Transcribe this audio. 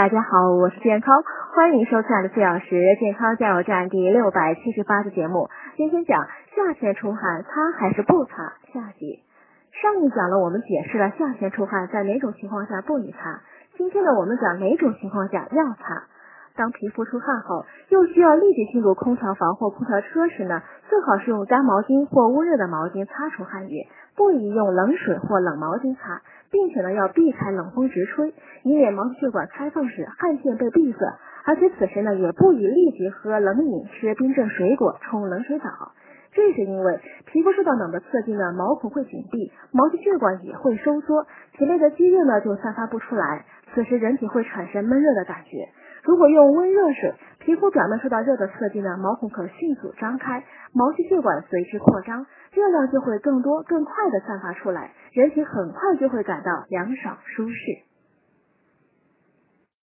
大家好，我是健康，欢迎收看的四小时健康加油站第六百七十八期节目。今天讲夏天出汗擦还是不擦？夏季。上一讲呢，我们解释了夏天出汗在哪种情况下不宜擦。今天呢，我们讲哪种情况下要擦。当皮肤出汗后，又需要立即进入空调房或空调车时呢，最好是用干毛巾或温热的毛巾擦除汗液，不宜用冷水或冷毛巾擦。并且呢，要避开冷风直吹，以免毛细血管开放时汗腺被闭塞。而且此时呢，也不宜立即喝冷饮、吃冰镇水果、冲冷水澡。这是因为皮肤受到冷的刺激呢，毛孔会紧闭，毛细血管也会收缩，体内的积热呢就散发不出来。此时人体会产生闷热的感觉。如果用温热水，皮肤表面受到热的刺激呢，毛孔可迅速张开，毛细血管随之扩张，热量就会更多、更快的散发出来，人体很快就会感到凉爽舒适。